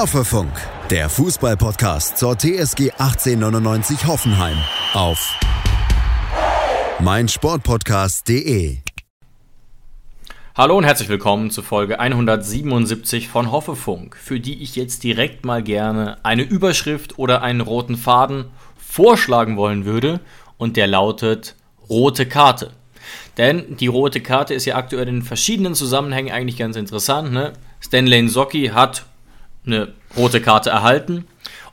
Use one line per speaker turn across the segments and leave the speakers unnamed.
Hoffefunk, der Fußballpodcast zur TSG 1899 Hoffenheim auf meinsportpodcast.de.
Hallo und herzlich willkommen zu Folge 177 von Hoffefunk, für die ich jetzt direkt mal gerne eine Überschrift oder einen roten Faden vorschlagen wollen würde und der lautet rote Karte. Denn die rote Karte ist ja aktuell in verschiedenen Zusammenhängen eigentlich ganz interessant. Ne? Stanley Socki hat eine rote Karte erhalten.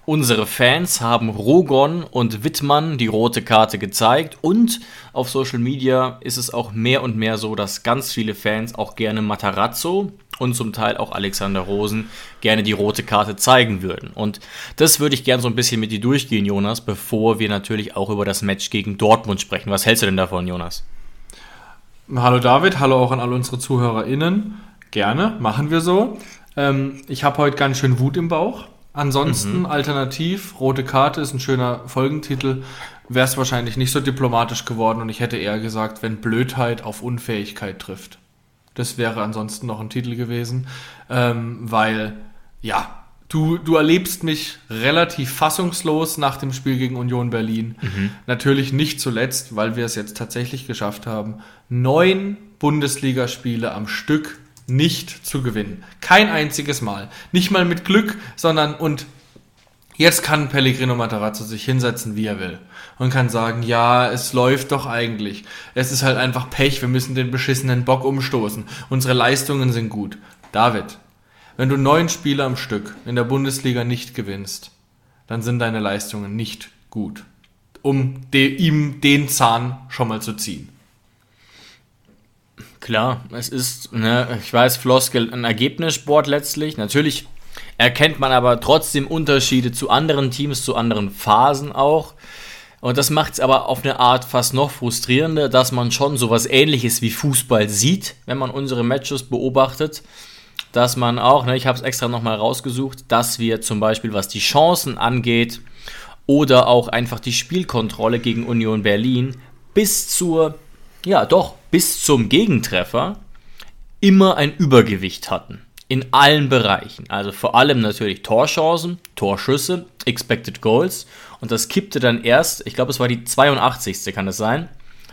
Unsere Fans haben Rogon und Wittmann die rote Karte gezeigt und auf Social Media ist es auch mehr und mehr so, dass ganz viele Fans auch gerne Matarazzo und zum Teil auch Alexander Rosen gerne die rote Karte zeigen würden. Und das würde ich gerne so ein bisschen mit dir durchgehen, Jonas, bevor wir natürlich auch über das Match gegen Dortmund sprechen. Was hältst du denn davon, Jonas?
Hallo David, hallo auch an alle unsere ZuhörerInnen. Gerne, machen wir so. Ähm, ich habe heute ganz schön Wut im Bauch. Ansonsten, mhm. alternativ, rote Karte ist ein schöner Folgentitel, wäre es wahrscheinlich nicht so diplomatisch geworden und ich hätte eher gesagt, wenn Blödheit auf Unfähigkeit trifft. Das wäre ansonsten noch ein Titel gewesen, ähm, weil, ja, du, du erlebst mich relativ fassungslos nach dem Spiel gegen Union Berlin. Mhm. Natürlich nicht zuletzt, weil wir es jetzt tatsächlich geschafft haben, neun Bundesligaspiele am Stück nicht zu gewinnen. Kein einziges Mal. Nicht mal mit Glück, sondern und jetzt kann Pellegrino Matarazzo sich hinsetzen, wie er will. Und kann sagen, ja, es läuft doch eigentlich. Es ist halt einfach Pech, wir müssen den beschissenen Bock umstoßen. Unsere Leistungen sind gut. David, wenn du neun Spiele am Stück in der Bundesliga nicht gewinnst, dann sind deine Leistungen nicht gut. Um de ihm den Zahn schon mal zu ziehen.
Klar, es ist, ne, ich weiß, Floskel ein Ergebnissport letztlich. Natürlich erkennt man aber trotzdem Unterschiede zu anderen Teams, zu anderen Phasen auch. Und das macht es aber auf eine Art fast noch frustrierender, dass man schon sowas ähnliches wie Fußball sieht, wenn man unsere Matches beobachtet. Dass man auch, ne, ich habe es extra nochmal rausgesucht, dass wir zum Beispiel, was die Chancen angeht, oder auch einfach die Spielkontrolle gegen Union Berlin bis zur ja doch, bis zum Gegentreffer immer ein Übergewicht hatten. In allen Bereichen. Also vor allem natürlich Torchancen, Torschüsse, Expected Goals. Und das kippte dann erst, ich glaube, es war die 82. kann es sein,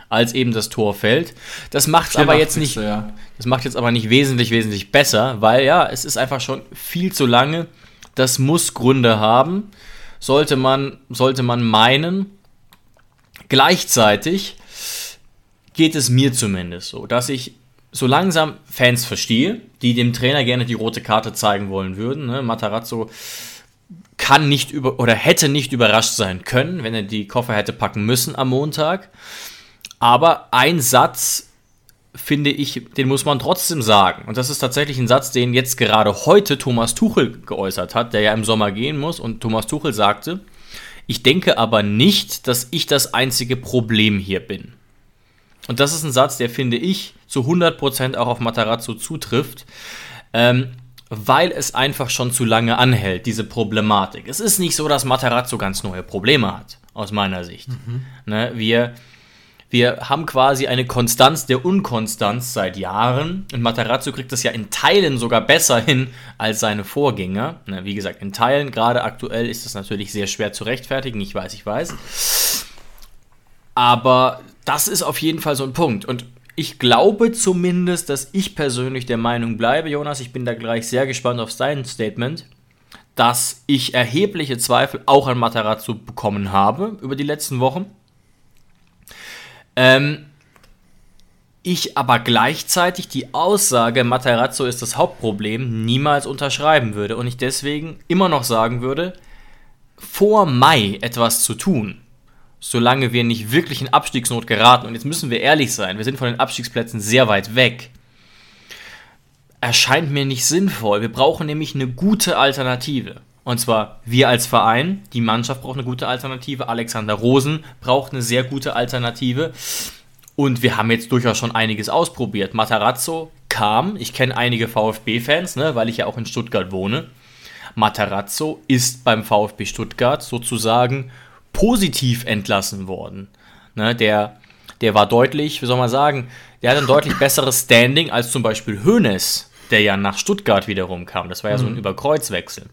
als eben das Tor fällt. Das macht es aber jetzt nicht. Ja. Das macht jetzt aber nicht wesentlich, wesentlich besser, weil ja, es ist einfach schon viel zu lange. Das muss Gründe haben. Sollte man, sollte man meinen. Gleichzeitig geht es mir zumindest so, dass ich so langsam Fans verstehe, die dem Trainer gerne die rote Karte zeigen wollen würden. Ne? Matarazzo kann nicht über oder hätte nicht überrascht sein können, wenn er die Koffer hätte packen müssen am Montag. Aber ein Satz finde ich, den muss man trotzdem sagen. Und das ist tatsächlich ein Satz, den jetzt gerade heute Thomas Tuchel geäußert hat, der ja im Sommer gehen muss. Und Thomas Tuchel sagte, ich denke aber nicht, dass ich das einzige Problem hier bin. Und das ist ein Satz, der finde ich zu 100% auch auf Matarazzo zutrifft, ähm, weil es einfach schon zu lange anhält, diese Problematik. Es ist nicht so, dass Matarazzo ganz neue Probleme hat, aus meiner Sicht. Mhm. Ne, wir, wir haben quasi eine Konstanz der Unkonstanz seit Jahren und Matarazzo kriegt das ja in Teilen sogar besser hin als seine Vorgänger. Ne, wie gesagt, in Teilen, gerade aktuell, ist das natürlich sehr schwer zu rechtfertigen, ich weiß, ich weiß. Aber das ist auf jeden Fall so ein Punkt. Und ich glaube zumindest, dass ich persönlich der Meinung bleibe, Jonas, ich bin da gleich sehr gespannt auf dein Statement, dass ich erhebliche Zweifel auch an Matarazzo bekommen habe über die letzten Wochen. Ähm, ich aber gleichzeitig die Aussage, Matarazzo ist das Hauptproblem, niemals unterschreiben würde und ich deswegen immer noch sagen würde, vor Mai etwas zu tun, solange wir nicht wirklich in Abstiegsnot geraten, und jetzt müssen wir ehrlich sein, wir sind von den Abstiegsplätzen sehr weit weg, erscheint mir nicht sinnvoll. Wir brauchen nämlich eine gute Alternative. Und zwar wir als Verein, die Mannschaft braucht eine gute Alternative, Alexander Rosen braucht eine sehr gute Alternative. Und wir haben jetzt durchaus schon einiges ausprobiert. Matarazzo kam, ich kenne einige VfB-Fans, ne, weil ich ja auch in Stuttgart wohne. Matarazzo ist beim VfB Stuttgart sozusagen positiv entlassen worden. Ne, der, der war deutlich, wie soll man sagen, der hat ein deutlich besseres Standing als zum Beispiel Hoeneß, der ja nach Stuttgart wiederum kam. Das war ja so ein mhm. Überkreuzwechsel.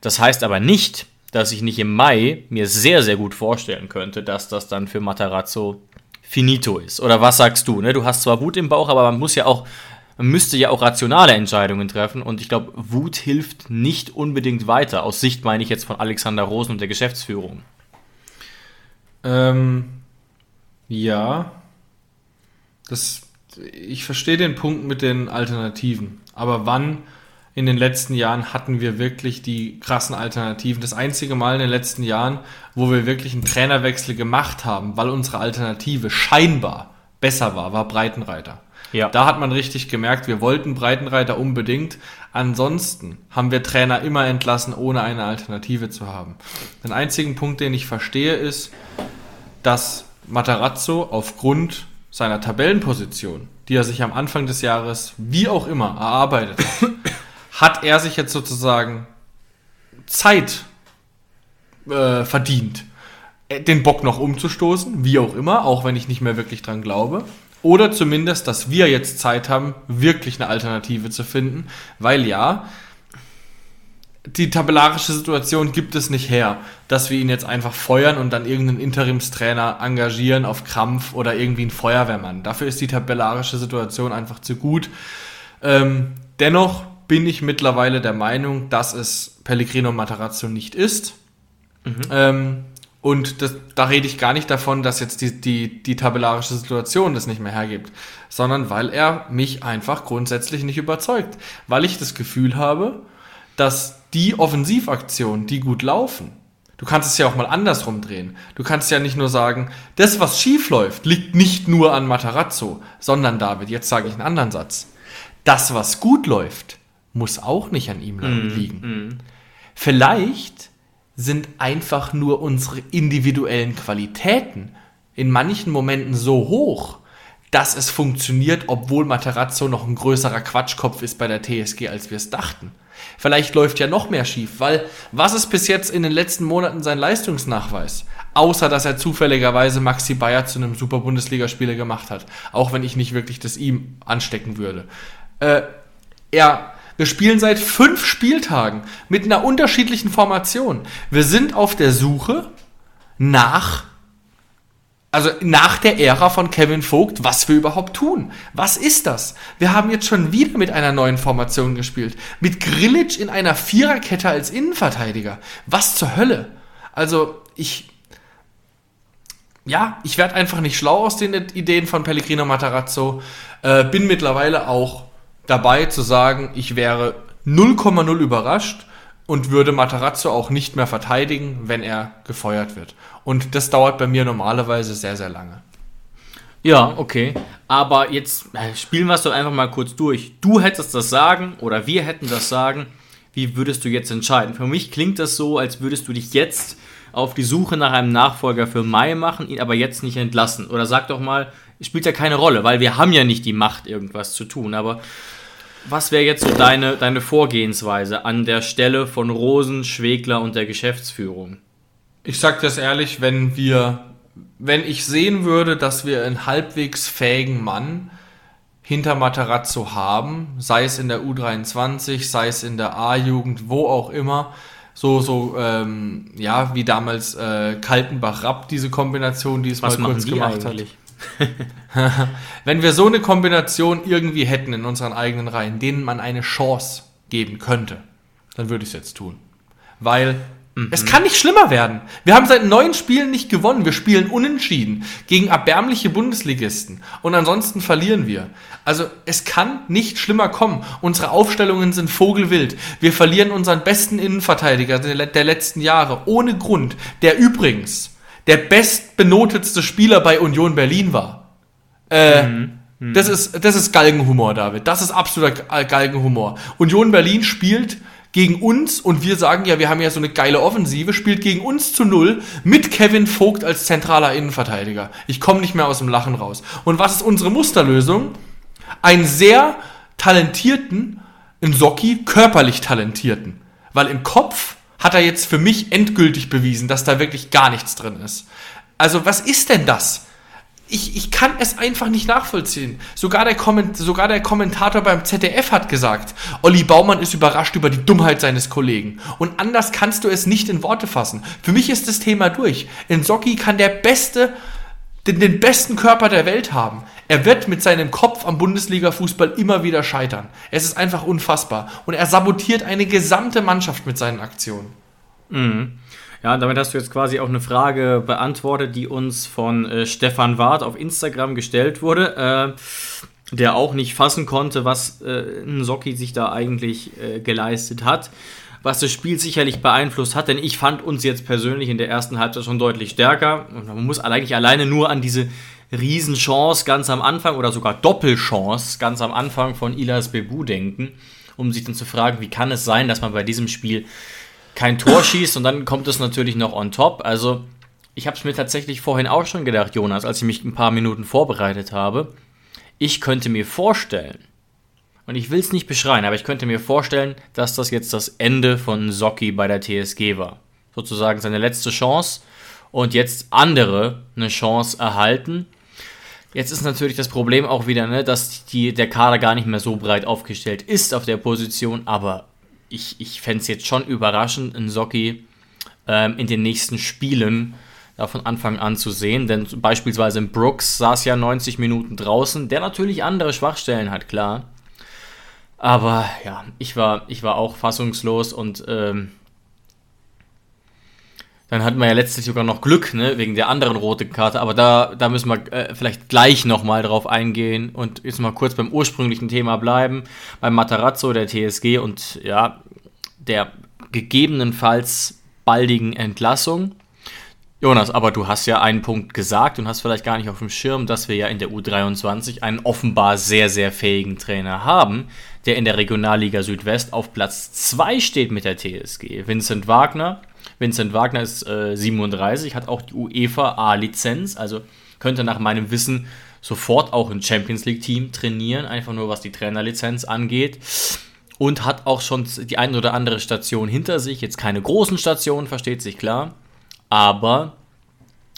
Das heißt aber nicht, dass ich nicht im Mai mir sehr, sehr gut vorstellen könnte, dass das dann für Matarazzo finito ist. Oder was sagst du? Ne? Du hast zwar Wut im Bauch, aber man muss ja auch, man müsste ja auch rationale Entscheidungen treffen. Und ich glaube, Wut hilft nicht unbedingt weiter. Aus Sicht meine ich jetzt von Alexander Rosen und der Geschäftsführung.
Ähm, ja. Das, ich verstehe den Punkt mit den Alternativen. Aber wann in den letzten Jahren hatten wir wirklich die krassen Alternativen. Das einzige Mal in den letzten Jahren, wo wir wirklich einen Trainerwechsel gemacht haben, weil unsere Alternative scheinbar besser war, war Breitenreiter. Ja. Da hat man richtig gemerkt, wir wollten Breitenreiter unbedingt. Ansonsten haben wir Trainer immer entlassen, ohne eine Alternative zu haben. Den einzigen Punkt, den ich verstehe, ist, dass Matarazzo aufgrund seiner Tabellenposition, die er sich am Anfang des Jahres wie auch immer erarbeitet hat, hat er sich jetzt sozusagen Zeit äh, verdient, den Bock noch umzustoßen, wie auch immer, auch wenn ich nicht mehr wirklich dran glaube. Oder zumindest, dass wir jetzt Zeit haben, wirklich eine Alternative zu finden, weil ja, die tabellarische Situation gibt es nicht her, dass wir ihn jetzt einfach feuern und dann irgendeinen Interimstrainer engagieren auf Krampf oder irgendwie einen Feuerwehrmann. Dafür ist die tabellarische Situation einfach zu gut. Ähm, dennoch bin ich mittlerweile der Meinung, dass es Pellegrino Matarazzo nicht ist. Mhm. Ähm, und das, da rede ich gar nicht davon, dass jetzt die, die, die tabellarische Situation das nicht mehr hergibt, sondern weil er mich einfach grundsätzlich nicht überzeugt. Weil ich das Gefühl habe, dass die Offensivaktionen, die gut laufen, du kannst es ja auch mal andersrum drehen. Du kannst ja nicht nur sagen, das, was schief läuft, liegt nicht nur an Matarazzo, sondern David, jetzt sage ich einen anderen Satz. Das, was gut läuft, muss auch nicht an ihm mm, liegen. Mm. Vielleicht sind einfach nur unsere individuellen Qualitäten in manchen Momenten so hoch, dass es funktioniert, obwohl Materazzo noch ein größerer Quatschkopf ist bei der TSG, als wir es dachten. Vielleicht läuft ja noch mehr schief, weil was ist bis jetzt in den letzten Monaten sein Leistungsnachweis? Außer dass er zufälligerweise Maxi Bayer zu einem Super Bundesligaspieler gemacht hat. Auch wenn ich nicht wirklich das ihm anstecken würde. Äh, er wir spielen seit fünf Spieltagen mit einer unterschiedlichen Formation. Wir sind auf der Suche nach, also nach der Ära von Kevin Vogt, was wir überhaupt tun. Was ist das? Wir haben jetzt schon wieder mit einer neuen Formation gespielt. Mit Grillitsch in einer Viererkette als Innenverteidiger. Was zur Hölle? Also, ich, ja, ich werde einfach nicht schlau aus den Ideen von Pellegrino Matarazzo. Äh, bin mittlerweile auch dabei zu sagen, ich wäre 0,0 überrascht und würde Matarazzo auch nicht mehr verteidigen, wenn er gefeuert wird. Und das dauert bei mir normalerweise sehr, sehr lange.
Ja, okay. Aber jetzt äh, spielen wir es doch einfach mal kurz durch. Du hättest das Sagen oder wir hätten das Sagen. Wie würdest du jetzt entscheiden? Für mich klingt das so, als würdest du dich jetzt auf die Suche nach einem Nachfolger für Mai machen, ihn aber jetzt nicht entlassen. Oder sag doch mal, spielt ja keine Rolle, weil wir haben ja nicht die Macht, irgendwas zu tun. Aber was wäre jetzt so deine, deine Vorgehensweise an der Stelle von Rosen, Schwegler und der Geschäftsführung?
Ich sag das ehrlich, wenn wir, wenn ich sehen würde, dass wir einen halbwegs fähigen Mann hinter Matarazzo haben, sei es in der U23, sei es in der A-Jugend, wo auch immer, so, so, ähm, ja, wie damals äh, Kaltenbach-Rapp, diese Kombination, die es Was mal kurz gemacht eigentlich? hat. Wenn wir so eine Kombination irgendwie hätten in unseren eigenen Reihen, denen man eine Chance geben könnte, dann würde ich es jetzt tun. Weil mhm. es kann nicht schlimmer werden. Wir haben seit neun Spielen nicht gewonnen. Wir spielen unentschieden gegen erbärmliche Bundesligisten. Und ansonsten verlieren wir. Also es kann nicht schlimmer kommen. Unsere Aufstellungen sind vogelwild. Wir verlieren unseren besten Innenverteidiger der letzten Jahre. Ohne Grund. Der übrigens der bestbenotetste Spieler bei Union Berlin war. Äh, mhm. Mhm. Das, ist, das ist Galgenhumor, David. Das ist absoluter Galgenhumor. Union Berlin spielt gegen uns und wir sagen ja, wir haben ja so eine geile Offensive, spielt gegen uns zu null mit Kevin Vogt als zentraler Innenverteidiger. Ich komme nicht mehr aus dem Lachen raus. Und was ist unsere Musterlösung? Einen sehr talentierten, in Socki körperlich talentierten. Weil im Kopf hat er jetzt für mich endgültig bewiesen, dass da wirklich gar nichts drin ist. Also was ist denn das? ich, ich kann es einfach nicht nachvollziehen. Sogar der, Komment, sogar der Kommentator beim ZDF hat gesagt, Olli Baumann ist überrascht über die Dummheit seines Kollegen. Und anders kannst du es nicht in Worte fassen. Für mich ist das Thema durch. In Socki kann der beste, den, den besten Körper der Welt haben. Er wird mit seinem Kopf am Bundesliga-Fußball immer wieder scheitern. Es ist einfach unfassbar. Und er sabotiert eine gesamte Mannschaft mit seinen Aktionen.
Mhm. Ja, damit hast du jetzt quasi auch eine Frage beantwortet, die uns von äh, Stefan Ward auf Instagram gestellt wurde, äh, der auch nicht fassen konnte, was äh, Nsocki sich da eigentlich äh, geleistet hat. Was das Spiel sicherlich beeinflusst hat, denn ich fand uns jetzt persönlich in der ersten Halbzeit schon deutlich stärker. Und man muss eigentlich alleine nur an diese Riesenchance ganz am Anfang oder sogar Doppelchance ganz am Anfang von Ilas Bebu denken, um sich dann zu fragen, wie kann es sein, dass man bei diesem Spiel kein Tor schießt und dann kommt es natürlich noch on top. Also ich habe es mir tatsächlich vorhin auch schon gedacht, Jonas, als ich mich ein paar Minuten vorbereitet habe. Ich könnte mir vorstellen, und ich will es nicht beschreien, aber ich könnte mir vorstellen, dass das jetzt das Ende von Socki bei der TSG war. Sozusagen seine letzte Chance und jetzt andere eine Chance erhalten. Jetzt ist natürlich das Problem auch wieder, ne, dass die, der Kader gar nicht mehr so breit aufgestellt ist auf der Position, aber ich, ich fände es jetzt schon überraschend, in Socki ähm, in den nächsten Spielen da von Anfang an zu sehen. Denn beispielsweise Brooks saß ja 90 Minuten draußen, der natürlich andere Schwachstellen hat, klar. Aber ja, ich war, ich war auch fassungslos und ähm, dann hatten wir ja letztlich sogar noch Glück, ne, wegen der anderen roten Karte. Aber da, da müssen wir äh, vielleicht gleich nochmal drauf eingehen und jetzt mal kurz beim ursprünglichen Thema bleiben. Beim Matarazzo, der TSG und ja, der gegebenenfalls baldigen Entlassung. Jonas, aber du hast ja einen Punkt gesagt und hast vielleicht gar nicht auf dem Schirm, dass wir ja in der U23 einen offenbar sehr, sehr fähigen Trainer haben, der in der Regionalliga Südwest auf Platz 2 steht mit der TSG. Vincent Wagner, Vincent Wagner ist äh, 37, hat auch die UEFA A-Lizenz, also könnte nach meinem Wissen sofort auch ein Champions League-Team trainieren, einfach nur was die Trainerlizenz angeht. Und hat auch schon die eine oder andere Station hinter sich. Jetzt keine großen Stationen, versteht sich klar. Aber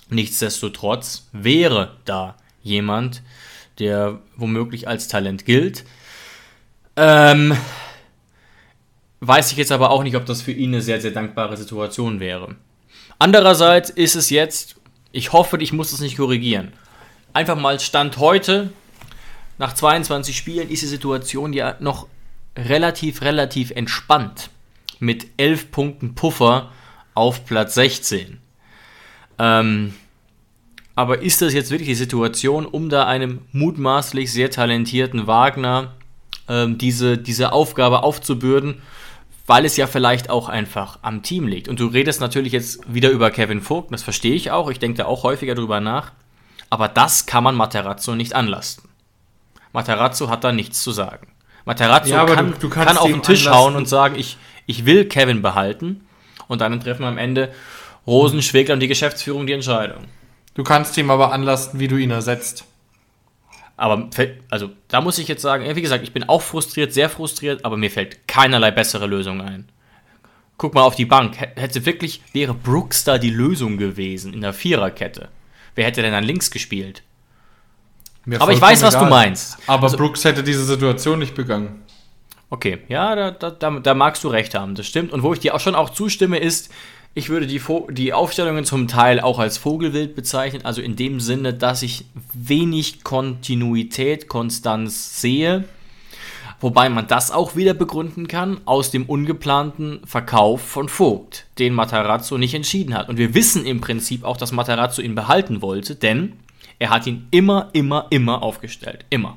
nichtsdestotrotz wäre da jemand, der womöglich als Talent gilt. Ähm, Weiß ich jetzt aber auch nicht, ob das für ihn eine sehr, sehr dankbare Situation wäre. Andererseits ist es jetzt, ich hoffe, ich muss das nicht korrigieren. Einfach mal Stand heute, nach 22 Spielen, ist die Situation ja noch relativ, relativ entspannt. Mit 11 Punkten Puffer auf Platz 16. Ähm, aber ist das jetzt wirklich die Situation, um da einem mutmaßlich sehr talentierten Wagner ähm, diese, diese Aufgabe aufzubürden? weil es ja vielleicht auch einfach am Team liegt. Und du redest natürlich jetzt wieder über Kevin Vogt, das verstehe ich auch, ich denke da auch häufiger drüber nach, aber das kann man Materazzo nicht anlasten. Materazzo hat da nichts zu sagen. Materazzo ja, kann, du, du kann auf den Tisch anlasten. hauen und sagen, ich, ich will Kevin behalten und dann treffen am Ende Rosen, Schwegler und die Geschäftsführung die Entscheidung.
Du kannst ihm aber anlasten, wie du ihn ersetzt.
Aber also da muss ich jetzt sagen, wie gesagt, ich bin auch frustriert, sehr frustriert, aber mir fällt keinerlei bessere Lösung ein. Guck mal auf die Bank. Hätte wirklich, wäre Brooks da die Lösung gewesen in der Viererkette. Wer hätte denn dann links gespielt? Mir aber ich weiß, was egal. du meinst.
Aber also, Brooks hätte diese Situation nicht begangen.
Okay, ja, da, da, da, da magst du recht haben, das stimmt. Und wo ich dir auch schon auch zustimme, ist, ich würde die, die Aufstellungen zum Teil auch als Vogelwild bezeichnen, also in dem Sinne, dass ich wenig Kontinuität, Konstanz sehe. Wobei man das auch wieder begründen kann aus dem ungeplanten Verkauf von Vogt, den Matarazzo nicht entschieden hat. Und wir wissen im Prinzip auch, dass Matarazzo ihn behalten wollte, denn er hat ihn immer, immer, immer aufgestellt. Immer.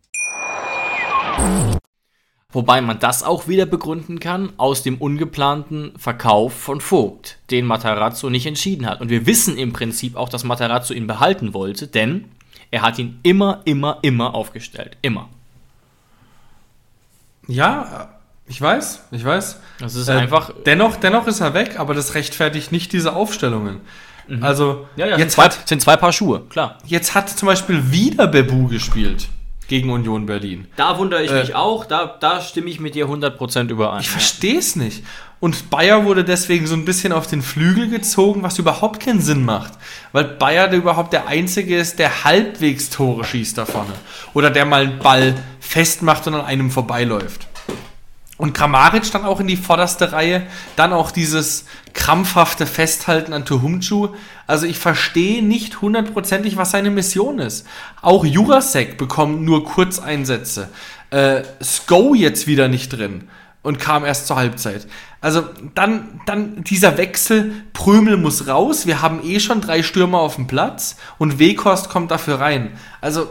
Wobei man das auch wieder begründen kann aus dem ungeplanten Verkauf von Vogt, den Matarazzo nicht entschieden hat. Und wir wissen im Prinzip auch, dass Matarazzo ihn behalten wollte, denn er hat ihn immer, immer, immer aufgestellt. Immer.
Ja, ich weiß, ich weiß.
Das ist
Äh,
einfach.
Dennoch, dennoch ist er weg, aber das rechtfertigt nicht diese Aufstellungen. Also,
Ja, ja,
jetzt,
sind,
hat,
zwei, sind zwei Paar Schuhe, klar.
jetzt hat zum Beispiel wieder Bebu gespielt gegen Union Berlin.
Da wundere ich
Äh,
mich auch, da, da stimme ich mit dir 100% überein.
Ich verstehe es nicht. Und Bayer wurde deswegen so ein bisschen auf den Flügel gezogen, was überhaupt keinen Sinn macht. Weil Bayer der überhaupt der Einzige ist, der halbwegs Tore schießt da vorne. Oder der mal einen Ball festmacht und an einem vorbeiläuft. Und Kramaric dann auch in die vorderste Reihe. Dann auch dieses krampfhafte Festhalten an Tuhumchu. Also ich verstehe nicht hundertprozentig, was seine Mission ist. Auch Jurasek bekommt nur Kurzeinsätze. Äh, Sko jetzt wieder nicht drin und kam erst zur Halbzeit. Also dann, dann dieser Wechsel, Prömel muss raus, wir haben eh schon drei Stürmer auf dem Platz und Weghorst kommt dafür rein. Also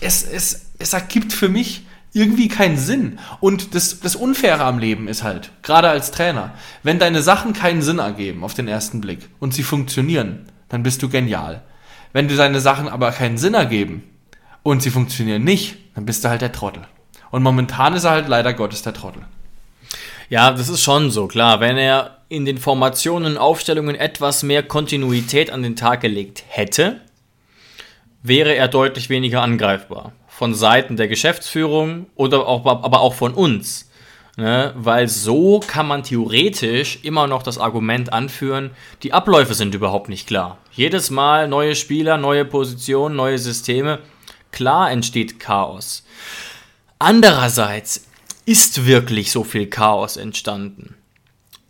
es, es, es ergibt für mich irgendwie keinen Sinn. Und das, das Unfaire am Leben ist halt, gerade als Trainer, wenn deine Sachen keinen Sinn ergeben auf den ersten Blick und sie funktionieren, dann bist du genial. Wenn dir deine Sachen aber keinen Sinn ergeben und sie funktionieren nicht, dann bist du halt der Trottel. Und momentan ist er halt leider Gottes der Trottel.
Ja, das ist schon so, klar. Wenn er in den Formationen Aufstellungen etwas mehr Kontinuität an den Tag gelegt hätte, wäre er deutlich weniger angreifbar. Von Seiten der Geschäftsführung oder auch, aber auch von uns. Ne? Weil so kann man theoretisch immer noch das Argument anführen, die Abläufe sind überhaupt nicht klar. Jedes Mal neue Spieler, neue Positionen, neue Systeme. Klar entsteht Chaos. Andererseits ist wirklich so viel Chaos entstanden.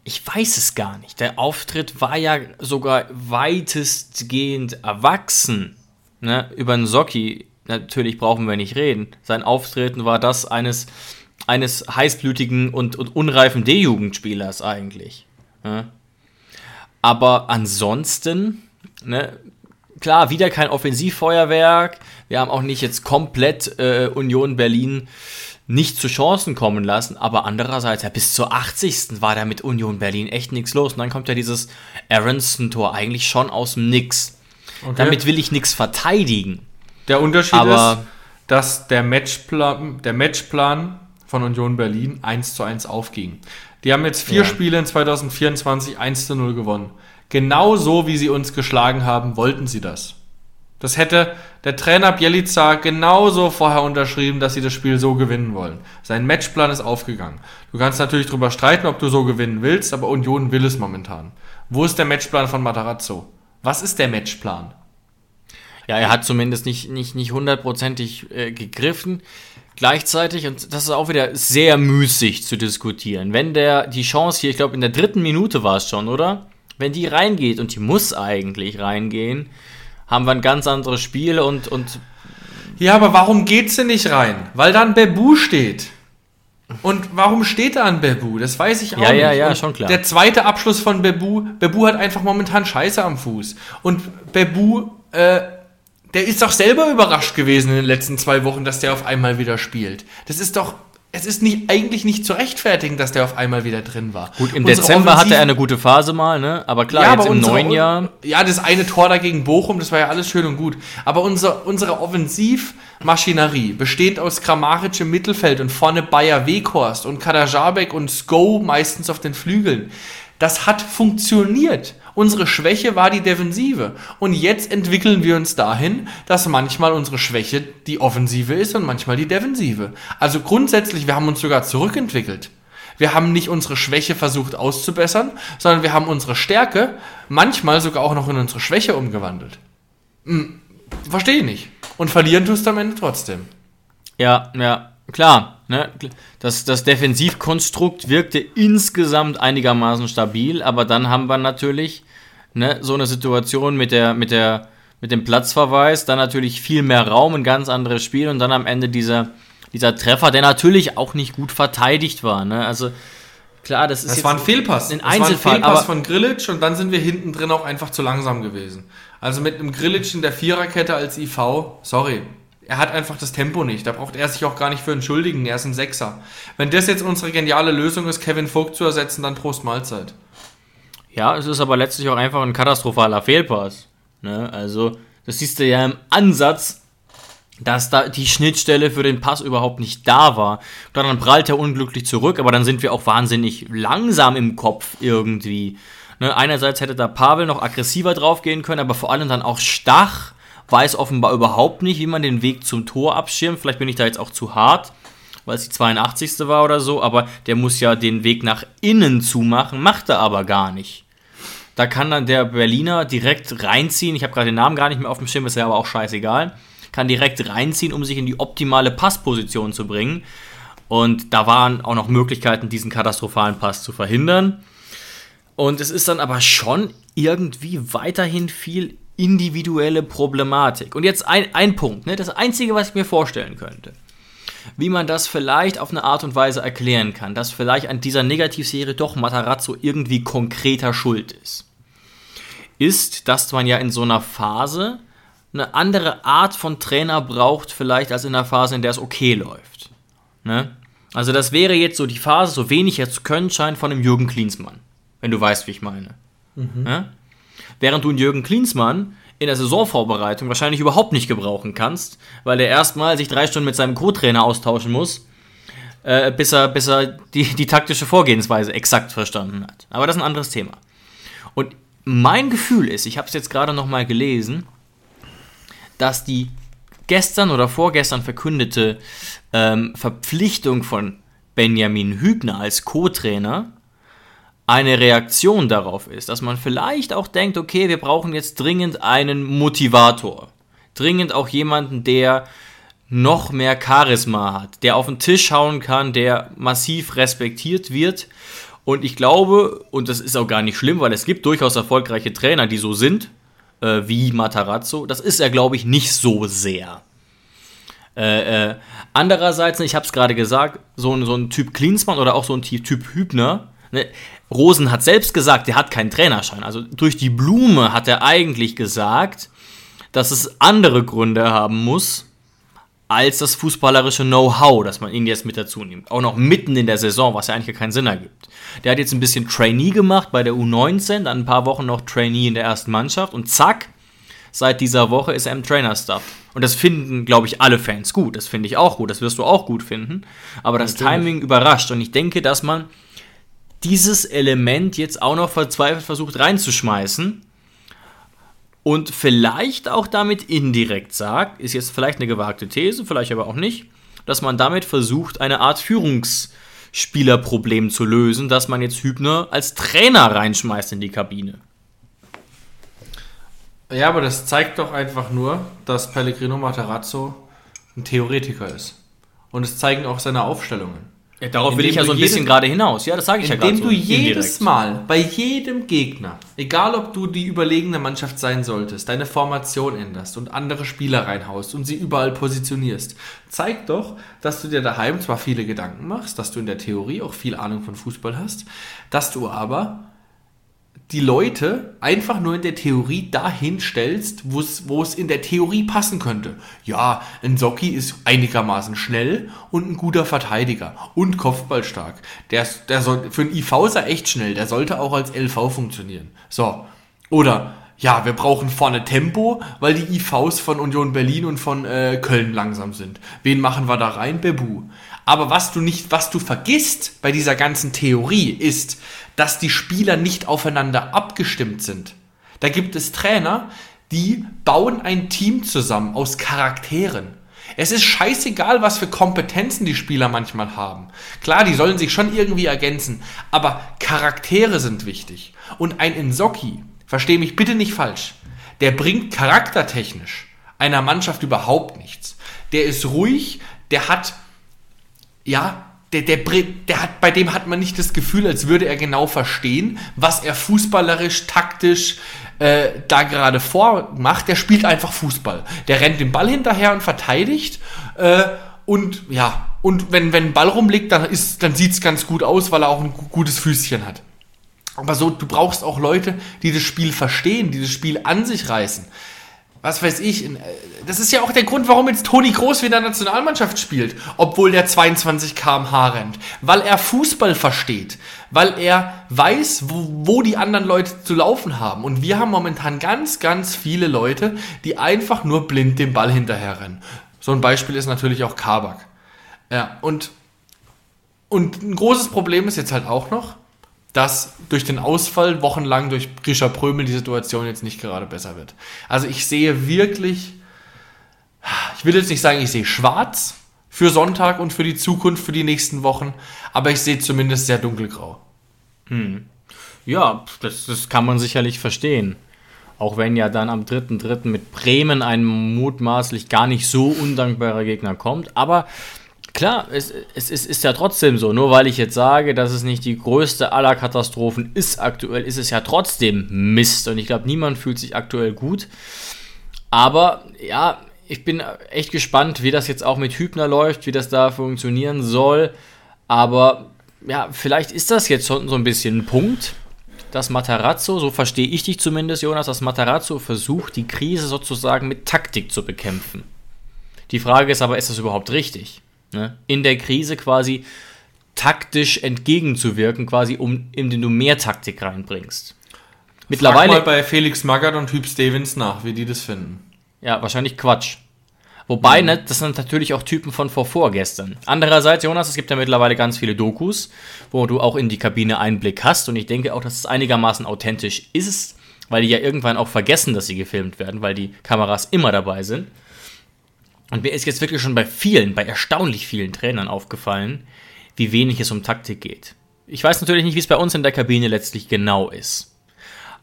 Ich weiß es gar nicht. Der Auftritt war ja sogar weitestgehend erwachsen. Ne? Über den Socki natürlich brauchen wir nicht reden. Sein Auftreten war das eines, eines heißblütigen und, und unreifen D-Jugendspielers eigentlich. Ne? Aber ansonsten, ne, klar, wieder kein Offensivfeuerwerk. Wir haben auch nicht jetzt komplett äh, Union Berlin nicht zu Chancen kommen lassen, aber andererseits, ja, bis zur 80. war da mit Union Berlin echt nichts los. Und dann kommt ja dieses Aronson-Tor eigentlich schon aus dem Nix.
Okay.
Damit will ich nichts verteidigen.
Der Unterschied
Aber-
ist, dass der Matchplan, der Matchplan von Union Berlin 1 zu 1 aufging. Die haben jetzt vier
Ja.
Spiele in 2024 1 zu 0 gewonnen. Genau so, wie sie uns geschlagen haben, wollten sie das. Das hätte der Trainer Bielica genauso vorher unterschrieben, dass sie das Spiel so gewinnen wollen. Sein Matchplan ist aufgegangen. Du kannst natürlich drüber streiten, ob du so gewinnen willst, aber Union will es momentan. Wo ist der Matchplan von Matarazzo? Was ist der Matchplan?
Ja, er hat zumindest nicht, nicht, nicht hundertprozentig äh, gegriffen. Gleichzeitig, und das ist auch wieder sehr müßig zu diskutieren, wenn der die Chance hier, ich glaube in der dritten Minute war es schon, oder? Wenn die reingeht, und die muss eigentlich reingehen, haben wir ein ganz anderes Spiel und, und
Ja, aber warum geht sie nicht rein? Weil da ein Bebu steht. Und warum steht da ein Bebu? Das weiß ich auch
Ja,
nicht.
ja, ja,
Und
schon klar.
Der zweite Abschluss von Bebu, Bebu hat einfach momentan Scheiße am Fuß. Und Bebu, äh, der ist doch selber überrascht gewesen in den letzten zwei Wochen, dass der auf einmal wieder spielt. Das ist doch, es ist nicht, eigentlich nicht zu rechtfertigen, dass der auf einmal wieder drin war.
gut, im
Unsere
Dezember hatte
Offensiv-
er eine gute Phase mal, ne? Aber klar, jetzt
aber
im
unsere-
neuen Jahr.
Ja, das eine Tor da gegen Bochum, das war ja alles schön und gut. Aber unser, unsere Offensivmaschinerie besteht aus Kramaric im Mittelfeld und vorne Bayer Weghorst und Kadajabek und Sko meistens auf den Flügeln. Das hat funktioniert. Unsere Schwäche war die Defensive. Und jetzt entwickeln wir uns dahin, dass manchmal unsere Schwäche die Offensive ist und manchmal die Defensive. Also grundsätzlich, wir haben uns sogar zurückentwickelt. Wir haben nicht unsere Schwäche versucht auszubessern, sondern wir haben unsere Stärke manchmal sogar auch noch in unsere Schwäche umgewandelt. Hm, verstehe ich nicht. Und verlieren tust du am Ende trotzdem.
Ja, ja, klar. Ne? Das, das Defensivkonstrukt wirkte insgesamt einigermaßen stabil, aber dann haben wir natürlich ne, so eine Situation mit, der, mit, der, mit dem Platzverweis, dann natürlich viel mehr Raum, ein ganz anderes Spiel und dann am Ende dieser, dieser Treffer, der natürlich auch nicht gut verteidigt war. Ne? Also Klar, das ist
Das war ein Fehlpass.
ein
das war ein
Einzelfall,
Fehlpass von Grillitsch und dann sind wir hinten drin auch einfach zu langsam gewesen. Also mit einem Grillitsch in der Viererkette als IV, sorry. Er hat einfach das Tempo nicht. Da braucht er sich auch gar nicht für entschuldigen. Er ist ein Sechser. Wenn das jetzt unsere geniale Lösung ist, Kevin Vogt zu ersetzen, dann Prost Mahlzeit.
Ja, es ist aber letztlich auch einfach ein katastrophaler Fehlpass. Ne? Also, das siehst du ja im Ansatz, dass da die Schnittstelle für den Pass überhaupt nicht da war. Dann prallt er unglücklich zurück, aber dann sind wir auch wahnsinnig langsam im Kopf irgendwie. Ne? Einerseits hätte da Pavel noch aggressiver draufgehen können, aber vor allem dann auch Stach weiß offenbar überhaupt nicht, wie man den Weg zum Tor abschirmt. Vielleicht bin ich da jetzt auch zu hart, weil es die 82. war oder so, aber der muss ja den Weg nach innen zumachen, macht er aber gar nicht. Da kann dann der Berliner direkt reinziehen. Ich habe gerade den Namen gar nicht mehr auf dem Schirm, ist ja aber auch scheißegal. Kann direkt reinziehen, um sich in die optimale Passposition zu bringen. Und da waren auch noch Möglichkeiten, diesen katastrophalen Pass zu verhindern. Und es ist dann aber schon irgendwie weiterhin viel individuelle Problematik. Und jetzt ein, ein Punkt, ne? das Einzige, was ich mir vorstellen könnte, wie man das vielleicht auf eine Art und Weise erklären kann, dass vielleicht an dieser Negativserie doch Matarazzo irgendwie konkreter schuld ist, ist, dass man ja in so einer Phase eine andere Art von Trainer braucht, vielleicht als in einer Phase, in der es okay läuft. Ne? Also das wäre jetzt so die Phase, so wenig er zu können scheint von einem Jürgen Klinsmann, wenn du weißt, wie ich meine. Ne? Während du einen Jürgen Klinsmann in der Saisonvorbereitung wahrscheinlich überhaupt nicht gebrauchen kannst, weil er erstmal sich drei Stunden mit seinem Co-Trainer austauschen muss, äh, bis er, bis er die, die taktische Vorgehensweise exakt verstanden hat. Aber das ist ein anderes Thema. Und mein Gefühl ist, ich habe es jetzt gerade noch mal gelesen, dass die gestern oder vorgestern verkündete ähm, Verpflichtung von Benjamin Hübner als Co-Trainer eine Reaktion darauf ist, dass man vielleicht auch denkt, okay, wir brauchen jetzt dringend einen Motivator. Dringend auch jemanden, der noch mehr Charisma hat, der auf den Tisch hauen kann, der massiv respektiert wird. Und ich glaube, und das ist auch gar nicht schlimm, weil es gibt durchaus erfolgreiche Trainer, die so sind, äh, wie Matarazzo. Das ist er, glaube ich, nicht so sehr. Äh, äh, andererseits, ich habe es gerade gesagt, so, so ein Typ Klinsmann oder auch so ein Typ Hübner. Ne? Rosen hat selbst gesagt, der hat keinen Trainerschein. Also durch die Blume hat er eigentlich gesagt, dass es andere Gründe haben muss, als das fußballerische Know-how, das man ihn jetzt mit dazu nimmt. Auch noch mitten in der Saison, was ja eigentlich keinen Sinn ergibt. Der hat jetzt ein bisschen Trainee gemacht bei der U19, dann ein paar Wochen noch Trainee in der ersten Mannschaft und zack, seit dieser Woche ist er im Trainerstuff. Und das finden, glaube ich, alle Fans gut. Das finde ich auch gut. Das wirst du auch gut finden. Aber das Timing überrascht. Und ich denke, dass man dieses Element jetzt auch noch verzweifelt versucht reinzuschmeißen und vielleicht auch damit indirekt sagt, ist jetzt vielleicht eine gewagte These, vielleicht aber auch nicht, dass man damit versucht, eine Art Führungsspielerproblem zu lösen, dass man jetzt Hübner als Trainer reinschmeißt in die Kabine.
Ja, aber das zeigt doch einfach nur, dass Pellegrino Matarazzo ein Theoretiker ist. Und es zeigen auch seine Aufstellungen.
Ja, darauf will ich ja so ein bisschen gerade hinaus. Ja, das sage ich ja gerade
Indem
so.
du jedes
indirekt.
Mal bei jedem Gegner, egal ob du die überlegene Mannschaft sein solltest, deine Formation änderst und andere Spieler reinhaust und sie überall positionierst, zeigt doch, dass du dir daheim zwar viele Gedanken machst, dass du in der Theorie auch viel Ahnung von Fußball hast, dass du aber die Leute einfach nur in der Theorie dahin stellst, wo es in der Theorie passen könnte. Ja, ein Socki ist einigermaßen schnell und ein guter Verteidiger und kopfballstark. Der, der soll, für einen IV ist er echt schnell, der sollte auch als LV funktionieren. So. Oder, ja, wir brauchen vorne Tempo, weil die IVs von Union Berlin und von äh, Köln langsam sind. Wen machen wir da rein? Bebu. Aber was du nicht, was du vergisst bei dieser ganzen Theorie ist, dass die Spieler nicht aufeinander abgestimmt sind. Da gibt es Trainer, die bauen ein Team zusammen aus Charakteren. Es ist scheißegal, was für Kompetenzen die Spieler manchmal haben. Klar, die sollen sich schon irgendwie ergänzen, aber Charaktere sind wichtig. Und ein Insocki, verstehe mich bitte nicht falsch, der bringt charaktertechnisch einer Mannschaft überhaupt nichts. Der ist ruhig, der hat ja, der, der, der hat, bei dem hat man nicht das Gefühl, als würde er genau verstehen, was er fußballerisch, taktisch äh, da gerade vormacht. Der spielt einfach Fußball. Der rennt den Ball hinterher und verteidigt. Äh, und ja, Und wenn, wenn ein Ball rumliegt, dann, ist, dann sieht es ganz gut aus, weil er auch ein gu- gutes Füßchen hat. Aber so, du brauchst auch Leute, die das Spiel verstehen, die das Spiel an sich reißen. Was weiß ich, äh, das ist ja auch der Grund, warum jetzt Toni Groß wieder Nationalmannschaft spielt, obwohl der 22 km/h rennt. Weil er Fußball versteht, weil er weiß, wo, wo die anderen Leute zu laufen haben. Und wir haben momentan ganz, ganz viele Leute, die einfach nur blind dem Ball hinterherrennen. So ein Beispiel ist natürlich auch Kabak. Ja, und, und ein großes Problem ist jetzt halt auch noch, dass durch den Ausfall wochenlang durch Grisha Prömel die Situation jetzt nicht gerade besser wird. Also ich sehe wirklich, ich will jetzt nicht sagen, ich sehe schwarz für Sonntag und für die Zukunft, für die nächsten Wochen, aber ich sehe zumindest sehr dunkelgrau.
Ja, das, das kann man sicherlich verstehen. Auch wenn ja dann am 3.3. mit Bremen ein mutmaßlich gar nicht so undankbarer Gegner kommt. Aber klar, es, es, es ist ja trotzdem so. Nur weil ich jetzt sage, dass es nicht die größte aller Katastrophen ist aktuell, ist es ja trotzdem Mist. Und ich glaube, niemand fühlt sich aktuell gut. Aber ja, ich bin echt gespannt, wie das jetzt auch mit Hübner läuft, wie das da funktionieren soll. Aber ja, vielleicht ist das jetzt schon so ein bisschen ein Punkt, dass Matarazzo, so verstehe ich dich zumindest, Jonas, dass Matarazzo versucht, die Krise sozusagen mit Taktik zu bekämpfen. Die Frage ist aber, ist das überhaupt richtig? Ne? In der Krise quasi taktisch entgegenzuwirken, quasi, um, indem du mehr Taktik reinbringst.
Frag
Mittlerweile.
mal bei Felix Magath und Hüb Stevens nach, wie die das finden.
Ja, wahrscheinlich Quatsch. Wobei, ne, das sind natürlich auch Typen von vor vorgestern. Andererseits, Jonas, es gibt ja mittlerweile ganz viele Dokus, wo du auch in die Kabine Einblick hast und ich denke auch, dass es einigermaßen authentisch ist, weil die ja irgendwann auch vergessen, dass sie gefilmt werden, weil die Kameras immer dabei sind. Und mir ist jetzt wirklich schon bei vielen, bei erstaunlich vielen Trainern aufgefallen, wie wenig es um Taktik geht. Ich weiß natürlich nicht, wie es bei uns in der Kabine letztlich genau ist.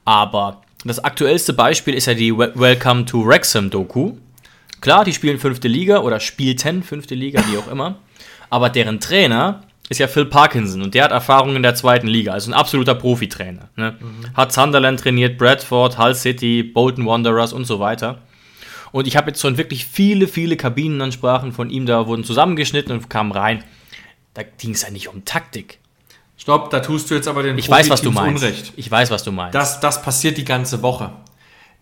Aber das aktuellste Beispiel ist ja die We- Welcome to Wrexham Doku. Klar, die spielen fünfte Liga oder spielten fünfte Liga, wie auch immer. Aber deren Trainer ist ja Phil Parkinson und der hat Erfahrung in der zweiten Liga, also ein absoluter Profitrainer. Ne? Hat Sunderland trainiert, Bradford, Hull City, Bolton Wanderers und so weiter. Und ich habe jetzt schon wirklich viele, viele Kabinenansprachen von ihm da wurden zusammengeschnitten und kamen rein. Da ging es ja nicht um Taktik.
Stopp, da tust du jetzt aber den
Ich weiß, was du meinst.
Unrecht.
Ich weiß, was du meinst.
Das, das passiert die ganze Woche.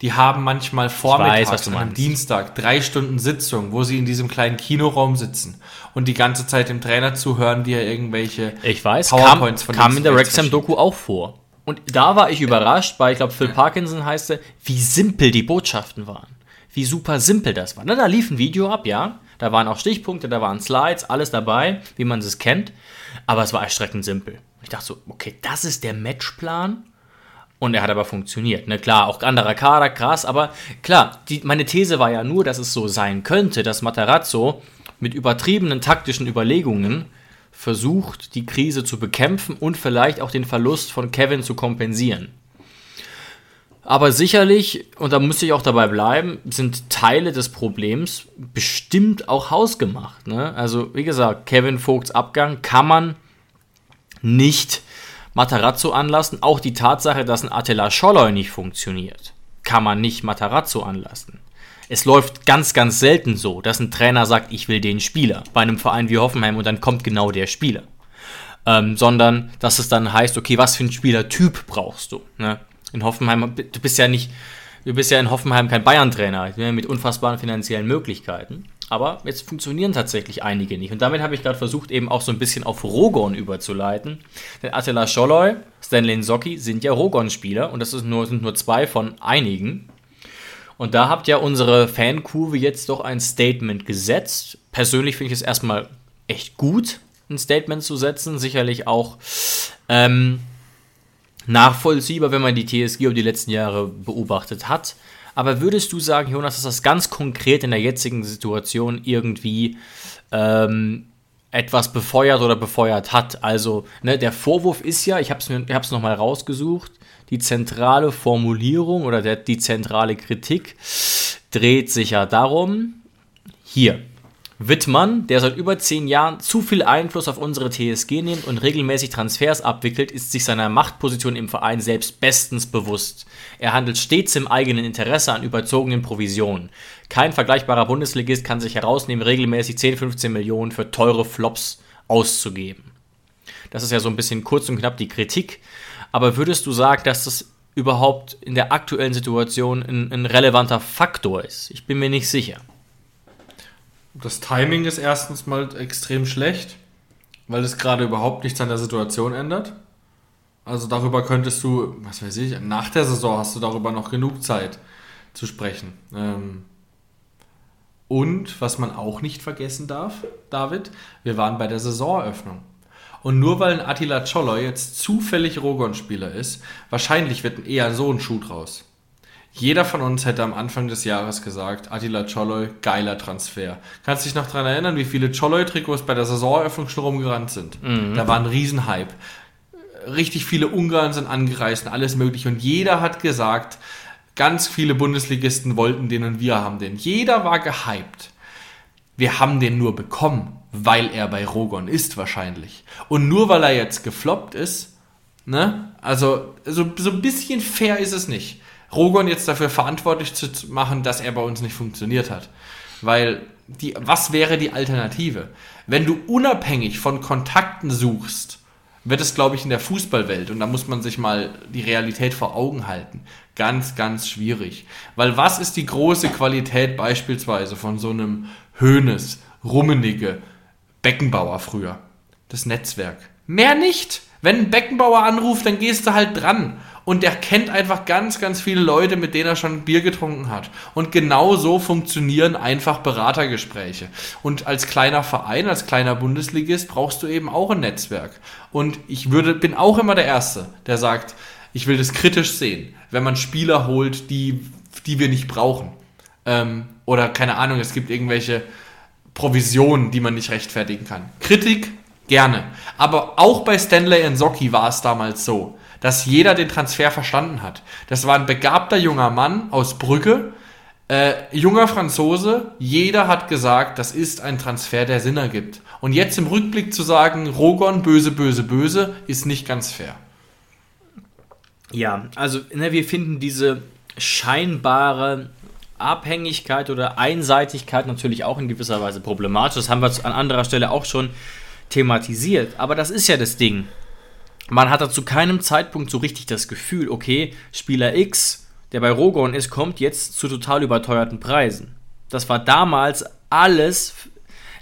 Die haben manchmal vormittags einem
meinst.
Dienstag drei Stunden Sitzung, wo sie in diesem kleinen Kinoraum sitzen und die ganze Zeit dem Trainer zuhören, wie er irgendwelche
Ich weiß, kam,
PowerPoints von
kam in der Wrexham-Doku auch vor. Und da war ich überrascht, bei, ich glaube, Phil Parkinson heißt er, wie simpel die Botschaften waren. Wie super simpel das war. Na, da lief ein Video ab, ja. Da waren auch Stichpunkte, da waren Slides, alles dabei, wie man es kennt. Aber es war erschreckend simpel. Ich dachte so, okay, das ist der Matchplan. Und er hat aber funktioniert. Ne? Klar, auch anderer Kader, krass, aber klar, die, meine These war ja nur, dass es so sein könnte, dass Matarazzo mit übertriebenen taktischen Überlegungen versucht, die Krise zu bekämpfen und vielleicht auch den Verlust von Kevin zu kompensieren. Aber sicherlich, und da müsste ich auch dabei bleiben, sind Teile des Problems bestimmt auch hausgemacht. Ne? Also, wie gesagt, Kevin Vogts Abgang kann man nicht Matarazzo anlassen. Auch die Tatsache, dass ein Attila Scholloy nicht funktioniert, kann man nicht Matarazzo anlassen. Es läuft ganz, ganz selten so, dass ein Trainer sagt, ich will den Spieler bei einem Verein wie Hoffenheim und dann kommt genau der Spieler. Ähm, sondern dass es dann heißt, okay, was für ein Spielertyp brauchst du? Ne? In Hoffenheim, du bist ja nicht, du bist ja in Hoffenheim kein Bayern-Trainer ne, mit unfassbaren finanziellen Möglichkeiten. Aber jetzt funktionieren tatsächlich einige nicht. Und damit habe ich gerade versucht, eben auch so ein bisschen auf Rogon überzuleiten. Denn Attila Scholloy, Stanley Socki sind ja Rogon-Spieler und das nur, sind nur zwei von einigen. Und da habt ja unsere Fankurve jetzt doch ein Statement gesetzt. Persönlich finde ich es erstmal echt gut, ein Statement zu setzen. Sicherlich auch ähm, nachvollziehbar, wenn man die TSG über die letzten Jahre beobachtet hat. Aber würdest du sagen, Jonas, dass das ganz konkret in der jetzigen Situation irgendwie ähm, etwas befeuert oder befeuert hat? Also, ne, der Vorwurf ist ja, ich habe es nochmal rausgesucht, die zentrale Formulierung oder der, die zentrale Kritik dreht sich ja darum, hier, Wittmann, der seit über zehn Jahren zu viel Einfluss auf unsere TSG nimmt und regelmäßig Transfers abwickelt, ist sich seiner Machtposition im Verein selbst bestens bewusst. Er handelt stets im eigenen Interesse an überzogenen Provisionen. Kein vergleichbarer Bundesligist kann sich herausnehmen, regelmäßig 10, 15 Millionen für teure Flops auszugeben. Das ist ja so ein bisschen kurz und knapp die Kritik. Aber würdest du sagen, dass das überhaupt in der aktuellen Situation ein, ein relevanter Faktor ist? Ich bin mir nicht sicher.
Das Timing ist erstens mal extrem schlecht, weil es gerade überhaupt nichts an der Situation ändert. Also darüber könntest du, was weiß ich, nach der Saison hast du darüber noch genug Zeit zu sprechen. Ähm und was man auch nicht vergessen darf, David, wir waren bei der Saisoneröffnung. Und nur weil ein Attila Czollo jetzt zufällig Rogon-Spieler ist, wahrscheinlich wird eher so ein Schuh draus. Jeder von uns hätte am Anfang des Jahres gesagt, Attila Czolloy, geiler Transfer. Kannst du dich noch daran erinnern, wie viele Czolloy-Trikots bei der Saisoneröffnung schon rumgerannt sind? Mhm. Da war ein Riesenhype. Richtig viele Ungarn sind angereist und alles mögliche. Und jeder hat gesagt, ganz viele Bundesligisten wollten den und wir haben den. Jeder war gehypt. Wir haben den nur bekommen, weil er bei Rogon ist wahrscheinlich. Und nur weil er jetzt gefloppt ist, ne? Also so, so ein bisschen fair ist es nicht. Rogon jetzt dafür verantwortlich zu machen, dass er bei uns nicht funktioniert hat. Weil die, was wäre die Alternative? Wenn du unabhängig von Kontakten suchst, wird es, glaube ich, in der Fußballwelt, und da muss man sich mal die Realität vor Augen halten, ganz, ganz schwierig. Weil was ist die große Qualität beispielsweise von so einem Höhnes, Rummenigge, Beckenbauer früher? Das Netzwerk. Mehr nicht. Wenn ein Beckenbauer anruft, dann gehst du halt dran und der kennt einfach ganz, ganz viele Leute, mit denen er schon Bier getrunken hat. Und genau so funktionieren einfach Beratergespräche. Und als kleiner Verein, als kleiner Bundesligist brauchst du eben auch ein Netzwerk. Und ich würde, bin auch immer der Erste, der sagt, ich will das kritisch sehen, wenn man Spieler holt, die, die wir nicht brauchen. Ähm, oder keine Ahnung, es gibt irgendwelche Provisionen, die man nicht rechtfertigen kann. Kritik gerne. Aber auch bei Stanley Nsocki war es damals so dass jeder den Transfer verstanden hat. Das war ein begabter junger Mann aus Brügge, äh, junger Franzose, jeder hat gesagt, das ist ein Transfer, der Sinn ergibt. Und jetzt im Rückblick zu sagen, Rogon, böse, böse, böse, ist nicht ganz fair.
Ja, also ne, wir finden diese scheinbare Abhängigkeit oder Einseitigkeit natürlich auch in gewisser Weise problematisch. Das haben wir an anderer Stelle auch schon thematisiert. Aber das ist ja das Ding man hat zu keinem Zeitpunkt so richtig das Gefühl, okay, Spieler X, der bei Rogon ist, kommt jetzt zu total überteuerten Preisen. Das war damals alles,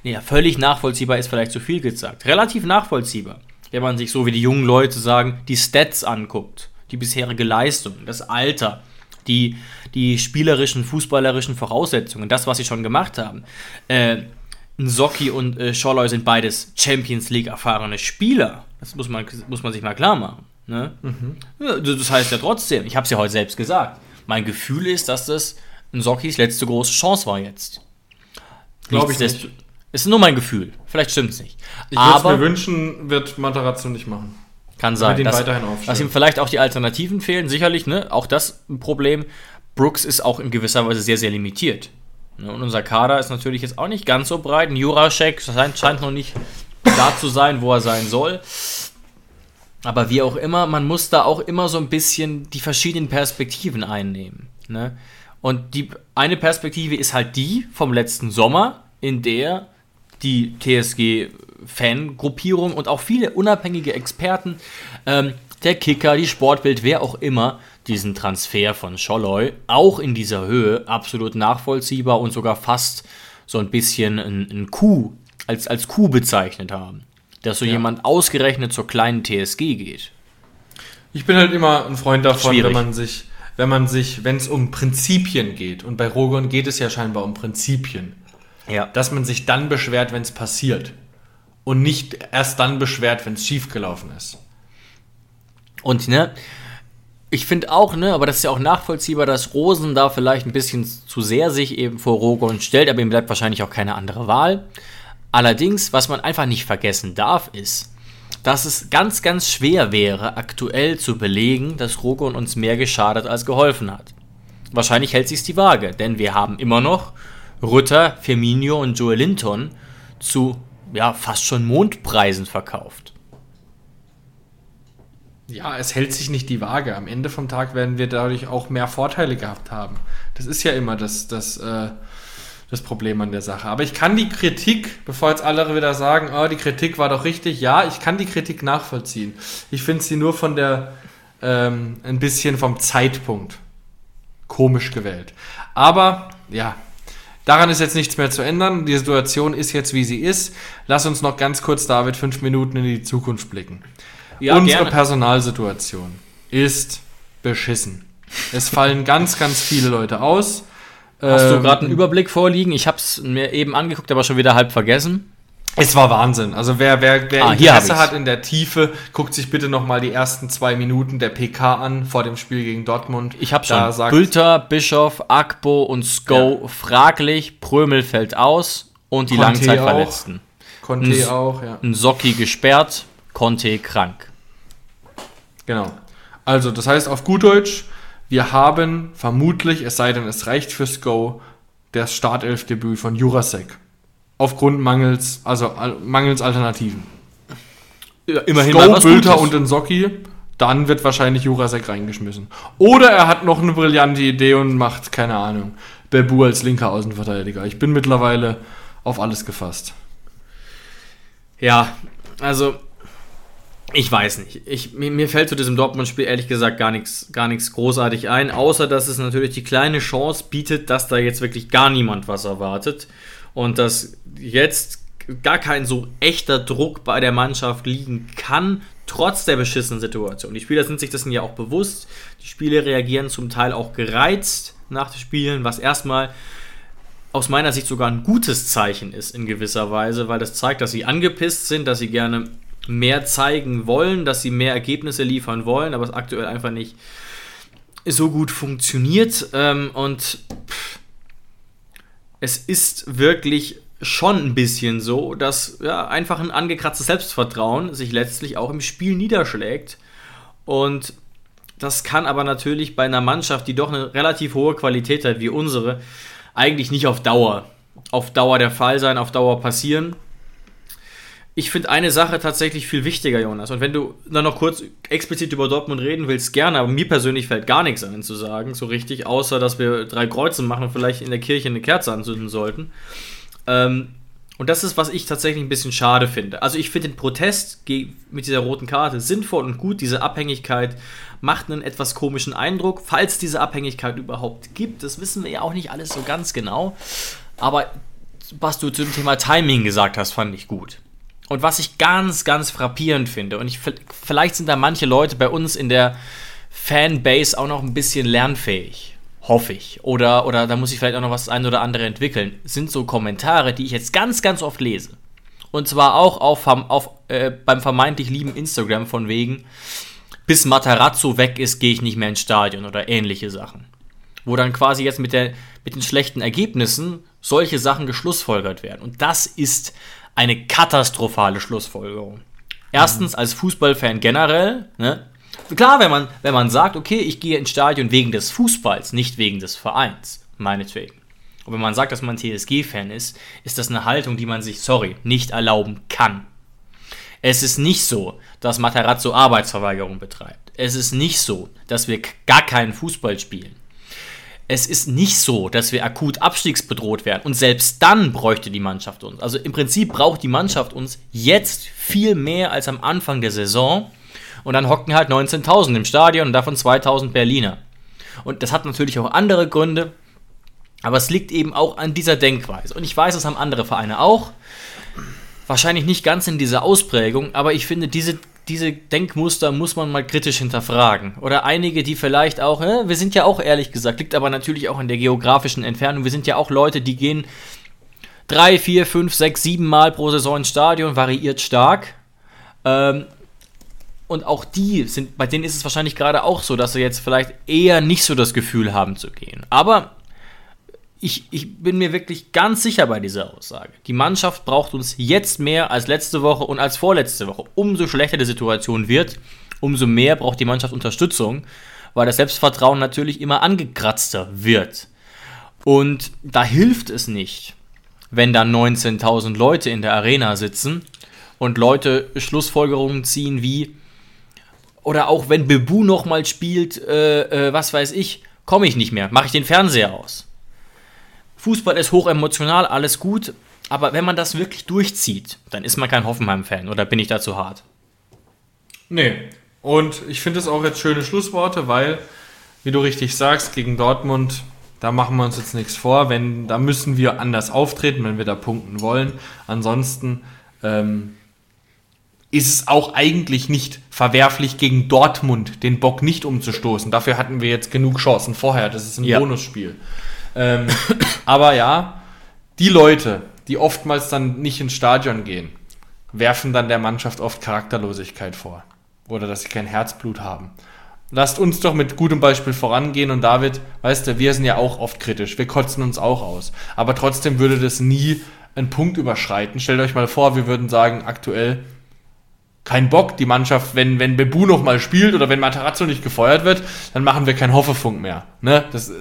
ja, völlig nachvollziehbar ist vielleicht zu viel gesagt, relativ nachvollziehbar, wenn man sich so wie die jungen Leute sagen, die Stats anguckt, die bisherige Leistung, das Alter, die, die spielerischen, fußballerischen Voraussetzungen, das, was sie schon gemacht haben. Äh, Nsocki und äh, Scholloy sind beides Champions League erfahrene Spieler. Das muss man, muss man sich mal klar machen. Ne? Mhm. Ja, das heißt ja trotzdem, ich habe es ja heute selbst gesagt, mein Gefühl ist, dass das Nsockis letzte große Chance war jetzt.
Glaube ich nicht.
Ist nur mein Gefühl. Vielleicht stimmt es nicht.
Ich würde mir wünschen, wird Matarazzo nicht machen.
Kann sein. Dass, dass, ihm vielleicht auch die Alternativen fehlen, sicherlich, ne? Auch das ein Problem. Brooks ist auch in gewisser Weise sehr, sehr limitiert. Ne, und unser Kader ist natürlich jetzt auch nicht ganz so breit. Ein Jurasek scheint, scheint noch nicht da zu sein, wo er sein soll. Aber wie auch immer, man muss da auch immer so ein bisschen die verschiedenen Perspektiven einnehmen. Ne? Und die eine Perspektive ist halt die vom letzten Sommer, in der die TSG-Fangruppierung und auch viele unabhängige Experten, ähm, der Kicker, die Sportbild, wer auch immer, diesen Transfer von Scholloy auch in dieser Höhe absolut nachvollziehbar und sogar fast so ein bisschen ein, ein Coup, als, als Coup bezeichnet haben. Dass so ja. jemand ausgerechnet zur kleinen TSG geht.
Ich bin halt immer ein Freund davon, Schwierig. wenn man sich, wenn man sich, wenn es um Prinzipien geht, und bei Rogon geht es ja scheinbar um Prinzipien, ja. dass man sich dann beschwert, wenn es passiert. Und nicht erst dann beschwert, wenn es schiefgelaufen ist.
Und ne, ich finde auch, ne, aber das ist ja auch nachvollziehbar, dass Rosen da vielleicht ein bisschen zu sehr sich eben vor Rogon stellt, aber ihm bleibt wahrscheinlich auch keine andere Wahl. Allerdings, was man einfach nicht vergessen darf, ist, dass es ganz, ganz schwer wäre, aktuell zu belegen, dass Rogon uns mehr geschadet als geholfen hat. Wahrscheinlich hält sich die Waage, denn wir haben immer noch Rütter, Firmino und Joel Linton zu ja, fast schon Mondpreisen verkauft.
Ja, es hält sich nicht die Waage. Am Ende vom Tag werden wir dadurch auch mehr Vorteile gehabt haben. Das ist ja immer das, das, äh, das Problem an der Sache. Aber ich kann die Kritik, bevor jetzt alle wieder sagen, oh, die Kritik war doch richtig, ja, ich kann die Kritik nachvollziehen. Ich finde sie nur von der, ähm, ein bisschen vom Zeitpunkt komisch gewählt. Aber ja, daran ist jetzt nichts mehr zu ändern. Die Situation ist jetzt, wie sie ist. Lass uns noch ganz kurz, David, fünf Minuten in die Zukunft blicken.
Ja,
Unsere
gerne.
Personalsituation ist beschissen. Es fallen ganz, ganz viele Leute aus.
Hast du
Ähm,
gerade einen Überblick vorliegen? Ich habe es mir eben angeguckt, aber schon wieder halb vergessen.
Es war Wahnsinn. Also wer, wer, wer
Ah,
Interesse hat in der Tiefe, guckt sich bitte nochmal die ersten zwei Minuten der PK an vor dem Spiel gegen Dortmund.
Ich habe schon
sagt-
Bülter, Bischof, Akbo und Sko fraglich, Prömel fällt aus und die
Conte
Langzeitverletzten.
Conte
Ns-
auch, ja.
Ein Socki gesperrt, Conte krank.
Genau. Also, das heißt auf gut Deutsch, wir haben vermutlich, es sei denn, es reicht fürs Go, das Startelfdebüt von Jurasek. Aufgrund mangels, also al- mangels Alternativen.
Ja, immerhin
Go, Bülter und Nsocki, dann wird wahrscheinlich Jurasek reingeschmissen. Oder er hat noch eine brillante Idee und macht, keine Ahnung, Bebu als linker Außenverteidiger. Ich bin mittlerweile auf alles gefasst.
Ja, also ich weiß nicht. Ich, mir, mir fällt zu diesem Dortmund-Spiel ehrlich gesagt gar nichts gar großartig ein, außer dass es natürlich die kleine Chance bietet, dass da jetzt wirklich gar niemand was erwartet und dass jetzt gar kein so echter Druck bei der Mannschaft liegen kann, trotz der beschissenen Situation. Die Spieler sind sich dessen ja auch bewusst. Die Spieler reagieren zum Teil auch gereizt nach den Spielen, was erstmal aus meiner Sicht sogar ein gutes Zeichen ist in gewisser Weise, weil das zeigt, dass sie angepisst sind, dass sie gerne mehr zeigen wollen, dass sie mehr Ergebnisse liefern wollen, aber es aktuell einfach nicht so gut funktioniert. Ähm, und pff, es ist wirklich schon ein bisschen so, dass ja, einfach ein angekratztes Selbstvertrauen sich letztlich auch im Spiel niederschlägt. Und das kann aber natürlich bei einer Mannschaft, die doch eine relativ hohe Qualität hat wie unsere, eigentlich nicht auf Dauer, auf Dauer der Fall sein, auf Dauer passieren. Ich finde eine Sache tatsächlich viel wichtiger, Jonas. Und wenn du dann noch kurz explizit über Dortmund reden willst, gerne. Aber mir persönlich fällt gar nichts ein zu sagen, so richtig, außer dass wir drei Kreuze machen und vielleicht in der Kirche eine Kerze anzünden sollten. Ähm, und das ist, was ich tatsächlich ein bisschen schade finde. Also ich finde den Protest mit dieser roten Karte sinnvoll und gut. Diese Abhängigkeit macht einen etwas komischen Eindruck. Falls es diese Abhängigkeit überhaupt gibt, das wissen wir ja auch nicht alles so ganz genau. Aber was du zum Thema Timing gesagt hast, fand ich gut. Und was ich ganz, ganz frappierend finde, und ich, vielleicht sind da manche Leute bei uns in der Fanbase auch noch ein bisschen lernfähig. Hoffe ich. Oder, oder da muss ich vielleicht auch noch was ein oder andere entwickeln. Sind so Kommentare, die ich jetzt ganz, ganz oft lese. Und zwar auch auf, auf, äh, beim vermeintlich lieben Instagram von wegen, bis Matarazzo weg ist, gehe ich nicht mehr ins Stadion oder ähnliche Sachen. Wo dann quasi jetzt mit, der, mit den schlechten Ergebnissen solche Sachen geschlussfolgert werden. Und das ist eine katastrophale Schlussfolgerung. Erstens als Fußballfan generell, ne? Klar, wenn man, wenn man sagt, okay, ich gehe ins Stadion wegen des Fußballs, nicht wegen des Vereins, meinetwegen. Und wenn man sagt, dass man TSG-Fan ist, ist das eine Haltung, die man sich, sorry, nicht erlauben kann. Es ist nicht so, dass Matarazzo Arbeitsverweigerung betreibt. Es ist nicht so, dass wir gar keinen Fußball spielen. Es ist nicht so, dass wir akut abstiegsbedroht werden. Und selbst dann bräuchte die Mannschaft uns. Also im Prinzip braucht die Mannschaft uns jetzt viel mehr als am Anfang der Saison. Und dann hocken halt 19.000 im Stadion und davon 2.000 Berliner. Und das hat natürlich auch andere Gründe. Aber es liegt eben auch an dieser Denkweise. Und ich weiß, das haben andere Vereine auch. Wahrscheinlich nicht ganz in dieser Ausprägung, aber ich finde, diese, diese Denkmuster muss man mal kritisch hinterfragen. Oder einige, die vielleicht auch, äh, wir sind ja auch ehrlich gesagt, liegt aber natürlich auch in der geografischen Entfernung. Wir sind ja auch Leute, die gehen drei, vier, fünf, sechs, sieben Mal pro Saison ins Stadion, variiert stark. Ähm, und auch die sind, bei denen ist es wahrscheinlich gerade auch so, dass sie jetzt vielleicht eher nicht so das Gefühl haben zu gehen. Aber ich, ich bin mir wirklich ganz sicher bei dieser Aussage. Die Mannschaft braucht uns jetzt mehr als letzte Woche und als vorletzte Woche. Umso schlechter die Situation wird, umso mehr braucht die Mannschaft Unterstützung, weil das Selbstvertrauen natürlich immer angekratzter wird. Und da hilft es nicht, wenn da 19.000 Leute in der Arena sitzen und Leute Schlussfolgerungen ziehen wie, oder auch wenn Bebu nochmal spielt, äh, äh, was weiß ich, komme ich nicht mehr, mache ich den Fernseher aus. Fußball ist hochemotional, alles gut, aber wenn man das wirklich durchzieht, dann ist man kein Hoffenheim-Fan, oder bin ich da zu hart?
Nee. Und ich finde es auch jetzt schöne Schlussworte, weil, wie du richtig sagst, gegen Dortmund, da machen wir uns jetzt nichts vor. Wenn, da müssen wir anders auftreten, wenn wir da punkten wollen. Ansonsten ähm, ist es auch eigentlich nicht verwerflich, gegen Dortmund den Bock nicht umzustoßen. Dafür hatten wir jetzt genug Chancen vorher. Das ist ein
Ja.
Bonusspiel. Ähm, aber ja, die Leute, die oftmals dann nicht ins Stadion gehen, werfen dann der Mannschaft oft Charakterlosigkeit vor. Oder dass sie kein Herzblut haben. Lasst uns doch mit gutem Beispiel vorangehen und David, weißt du, wir sind ja auch oft kritisch, wir kotzen uns auch aus. Aber trotzdem würde das nie einen Punkt überschreiten. Stellt euch mal vor, wir würden sagen, aktuell kein Bock, die Mannschaft, wenn, wenn Bebu noch mal spielt oder wenn Matarazzo nicht gefeuert wird, dann machen wir keinen Hoffefunk mehr. Ne? Das, äh,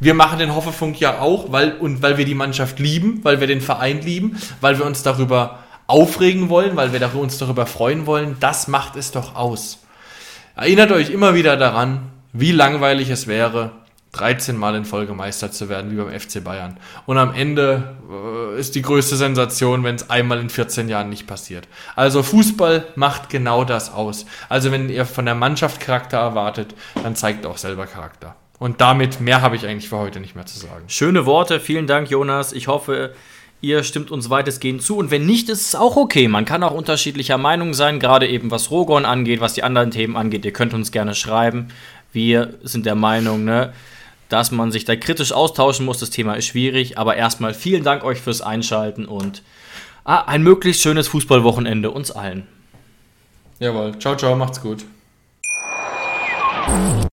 wir machen den Hoffefunk ja auch, weil, und weil wir die Mannschaft lieben, weil wir den Verein lieben, weil wir uns darüber aufregen wollen, weil wir uns darüber freuen wollen. Das macht es doch aus. Erinnert euch immer wieder daran, wie langweilig es wäre, 13 Mal in Folge Meister zu werden, wie beim FC Bayern. Und am Ende äh, ist die größte Sensation, wenn es einmal in 14 Jahren nicht passiert. Also Fußball macht genau das aus. Also wenn ihr von der Mannschaft Charakter erwartet, dann zeigt auch selber Charakter. Und damit mehr habe ich eigentlich für heute nicht mehr zu sagen.
Schöne Worte, vielen Dank, Jonas. Ich hoffe, ihr stimmt uns weitestgehend zu. Und wenn nicht, ist es auch okay. Man kann auch unterschiedlicher Meinung sein, gerade eben was Rogon angeht, was die anderen Themen angeht. Ihr könnt uns gerne schreiben. Wir sind der Meinung, ne, dass man sich da kritisch austauschen muss. Das Thema ist schwierig. Aber erstmal vielen Dank euch fürs Einschalten und ah, ein möglichst schönes Fußballwochenende uns allen.
Jawohl. Ciao, ciao, macht's gut.